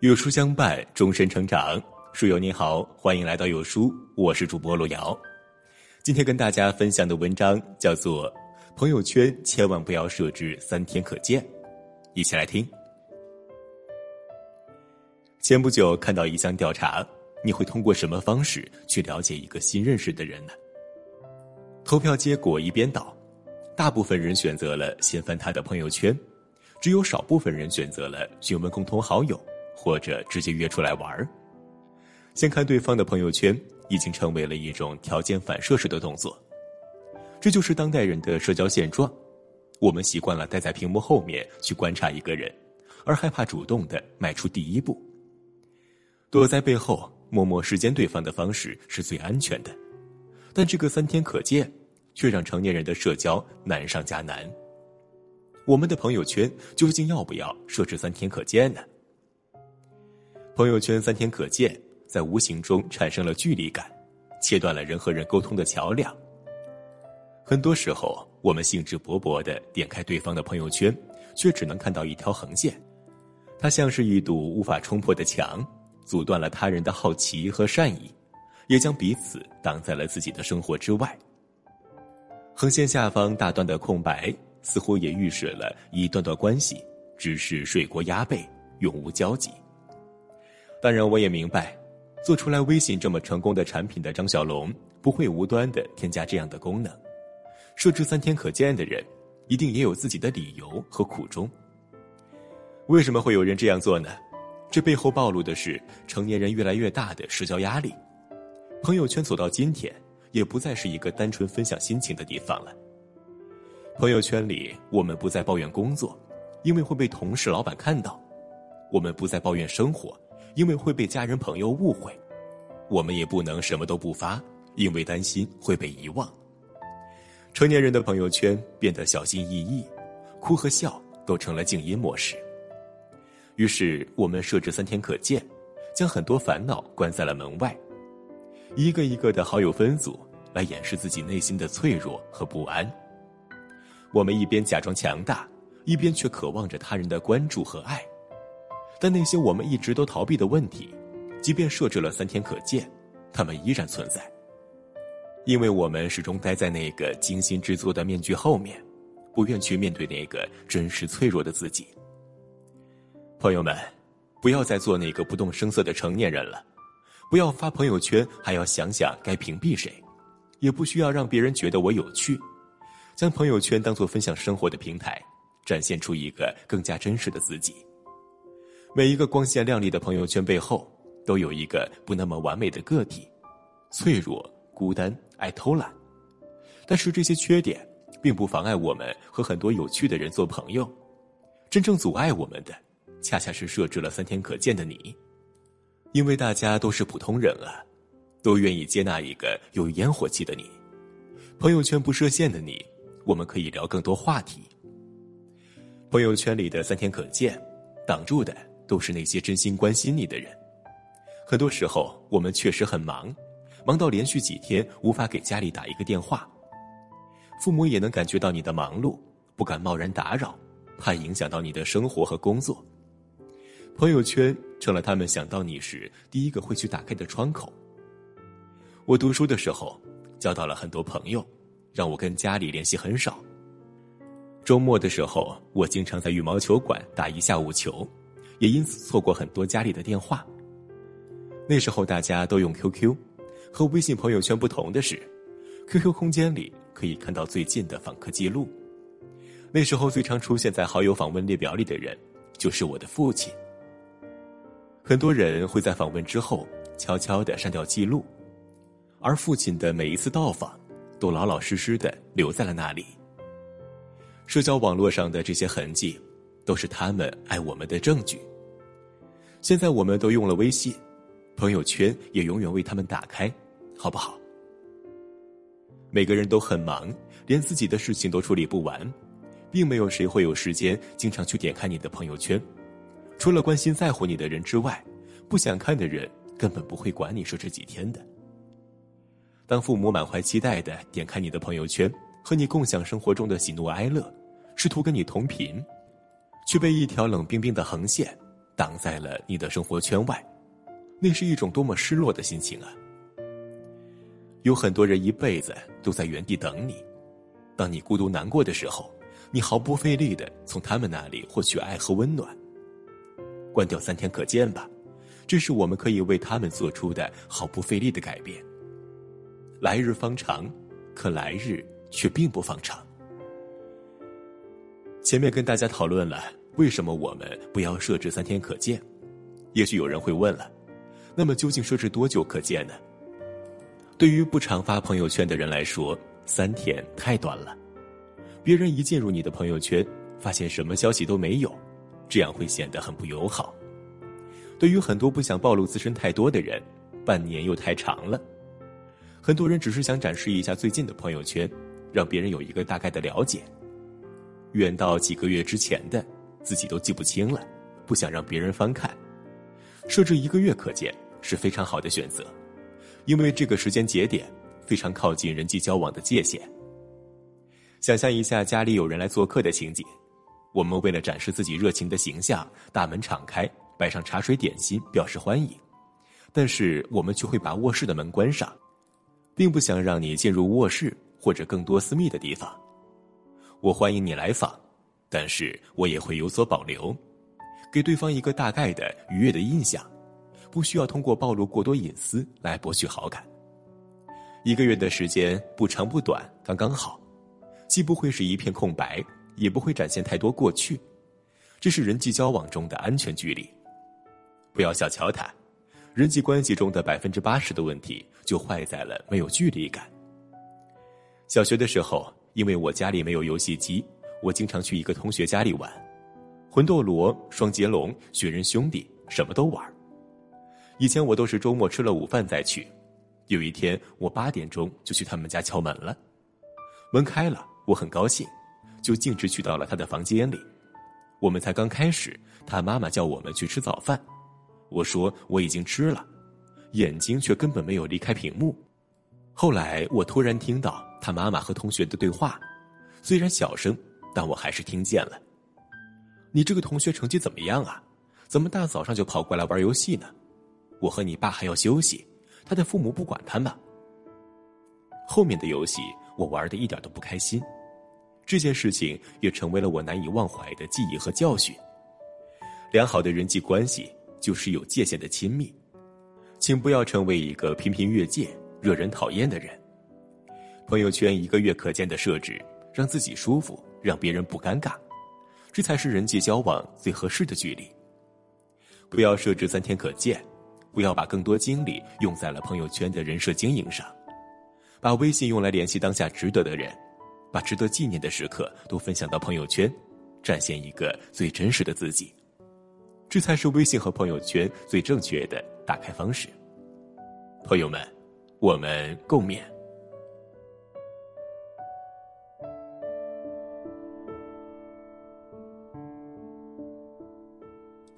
有书相伴，终身成长。书友你好，欢迎来到有书，我是主播路遥。今天跟大家分享的文章叫做《朋友圈千万不要设置三天可见》，一起来听。前不久看到一项调查，你会通过什么方式去了解一个新认识的人呢？投票结果一边倒，大部分人选择了先翻他的朋友圈，只有少部分人选择了询问共同好友。或者直接约出来玩儿，先看对方的朋友圈，已经成为了一种条件反射式的动作。这就是当代人的社交现状。我们习惯了待在屏幕后面去观察一个人，而害怕主动的迈出第一步。躲在背后默默视奸对方的方式是最安全的，但这个三天可见，却让成年人的社交难上加难。我们的朋友圈究竟要不要设置三天可见呢？朋友圈三天可见，在无形中产生了距离感，切断了人和人沟通的桥梁。很多时候，我们兴致勃勃的点开对方的朋友圈，却只能看到一条横线，它像是一堵无法冲破的墙，阻断了他人的好奇和善意，也将彼此挡在了自己的生活之外。横线下方大段的空白，似乎也预示了一段段关系只是水过鸭背，永无交集。当然，我也明白，做出来微信这么成功的产品的张小龙不会无端的添加这样的功能。设置三天可见的人，一定也有自己的理由和苦衷。为什么会有人这样做呢？这背后暴露的是成年人越来越大的社交压力。朋友圈走到今天，也不再是一个单纯分享心情的地方了。朋友圈里，我们不再抱怨工作，因为会被同事、老板看到；我们不再抱怨生活。因为会被家人朋友误会，我们也不能什么都不发，因为担心会被遗忘。成年人的朋友圈变得小心翼翼，哭和笑都成了静音模式。于是我们设置三天可见，将很多烦恼关在了门外，一个一个的好友分组来掩饰自己内心的脆弱和不安。我们一边假装强大，一边却渴望着他人的关注和爱。但那些我们一直都逃避的问题，即便设置了三天可见，他们依然存在。因为我们始终待在那个精心制作的面具后面，不愿去面对那个真实脆弱的自己。朋友们，不要再做那个不动声色的成年人了，不要发朋友圈还要想想该屏蔽谁，也不需要让别人觉得我有趣，将朋友圈当做分享生活的平台，展现出一个更加真实的自己。每一个光鲜亮丽的朋友圈背后，都有一个不那么完美的个体，脆弱、孤单、爱偷懒。但是这些缺点，并不妨碍我们和很多有趣的人做朋友。真正阻碍我们的，恰恰是设置了三天可见的你。因为大家都是普通人啊，都愿意接纳一个有烟火气的你。朋友圈不设限的你，我们可以聊更多话题。朋友圈里的三天可见，挡住的。都是那些真心关心你的人。很多时候，我们确实很忙，忙到连续几天无法给家里打一个电话。父母也能感觉到你的忙碌，不敢贸然打扰，怕影响到你的生活和工作。朋友圈成了他们想到你时第一个会去打开的窗口。我读书的时候，交到了很多朋友，让我跟家里联系很少。周末的时候，我经常在羽毛球馆打一下午球。也因此错过很多家里的电话。那时候大家都用 QQ，和微信朋友圈不同的是，QQ 空间里可以看到最近的访客记录。那时候最常出现在好友访问列表里的人，就是我的父亲。很多人会在访问之后悄悄的删掉记录，而父亲的每一次到访，都老老实实的留在了那里。社交网络上的这些痕迹，都是他们爱我们的证据。现在我们都用了微信，朋友圈也永远为他们打开，好不好？每个人都很忙，连自己的事情都处理不完，并没有谁会有时间经常去点开你的朋友圈。除了关心在乎你的人之外，不想看的人根本不会管你说这几天的。当父母满怀期待的点开你的朋友圈，和你共享生活中的喜怒哀乐，试图跟你同频，却被一条冷冰冰的横线。挡在了你的生活圈外，那是一种多么失落的心情啊！有很多人一辈子都在原地等你，当你孤独难过的时候，你毫不费力的从他们那里获取爱和温暖。关掉三天可见吧，这是我们可以为他们做出的毫不费力的改变。来日方长，可来日却并不方长。前面跟大家讨论了为什么我们不要设置三天可见，也许有人会问了，那么究竟设置多久可见呢？对于不常发朋友圈的人来说，三天太短了。别人一进入你的朋友圈，发现什么消息都没有，这样会显得很不友好。对于很多不想暴露自身太多的人，半年又太长了。很多人只是想展示一下最近的朋友圈，让别人有一个大概的了解。远到几个月之前的，自己都记不清了，不想让别人翻看。设置一个月可见是非常好的选择，因为这个时间节点非常靠近人际交往的界限。想象一下家里有人来做客的情景，我们为了展示自己热情的形象，大门敞开，摆上茶水点心表示欢迎，但是我们却会把卧室的门关上，并不想让你进入卧室或者更多私密的地方。我欢迎你来访，但是我也会有所保留，给对方一个大概的愉悦的印象，不需要通过暴露过多隐私来博取好感。一个月的时间不长不短，刚刚好，既不会是一片空白，也不会展现太多过去，这是人际交往中的安全距离。不要小瞧它，人际关系中的百分之八十的问题就坏在了没有距离感。小学的时候。因为我家里没有游戏机，我经常去一个同学家里玩，魂斗罗、双截龙、雪人兄弟，什么都玩。以前我都是周末吃了午饭再去，有一天我八点钟就去他们家敲门了，门开了，我很高兴，就径直去到了他的房间里。我们才刚开始，他妈妈叫我们去吃早饭，我说我已经吃了，眼睛却根本没有离开屏幕。后来我突然听到。他妈妈和同学的对话，虽然小声，但我还是听见了。你这个同学成绩怎么样啊？怎么大早上就跑过来玩游戏呢？我和你爸还要休息，他的父母不管他吗？后面的游戏我玩的一点都不开心，这件事情也成为了我难以忘怀的记忆和教训。良好的人际关系就是有界限的亲密，请不要成为一个频频越界、惹人讨厌的人。朋友圈一个月可见的设置，让自己舒服，让别人不尴尬，这才是人际交往最合适的距离。不要设置三天可见，不要把更多精力用在了朋友圈的人设经营上，把微信用来联系当下值得的人，把值得纪念的时刻都分享到朋友圈，展现一个最真实的自己，这才是微信和朋友圈最正确的打开方式。朋友们，我们共勉。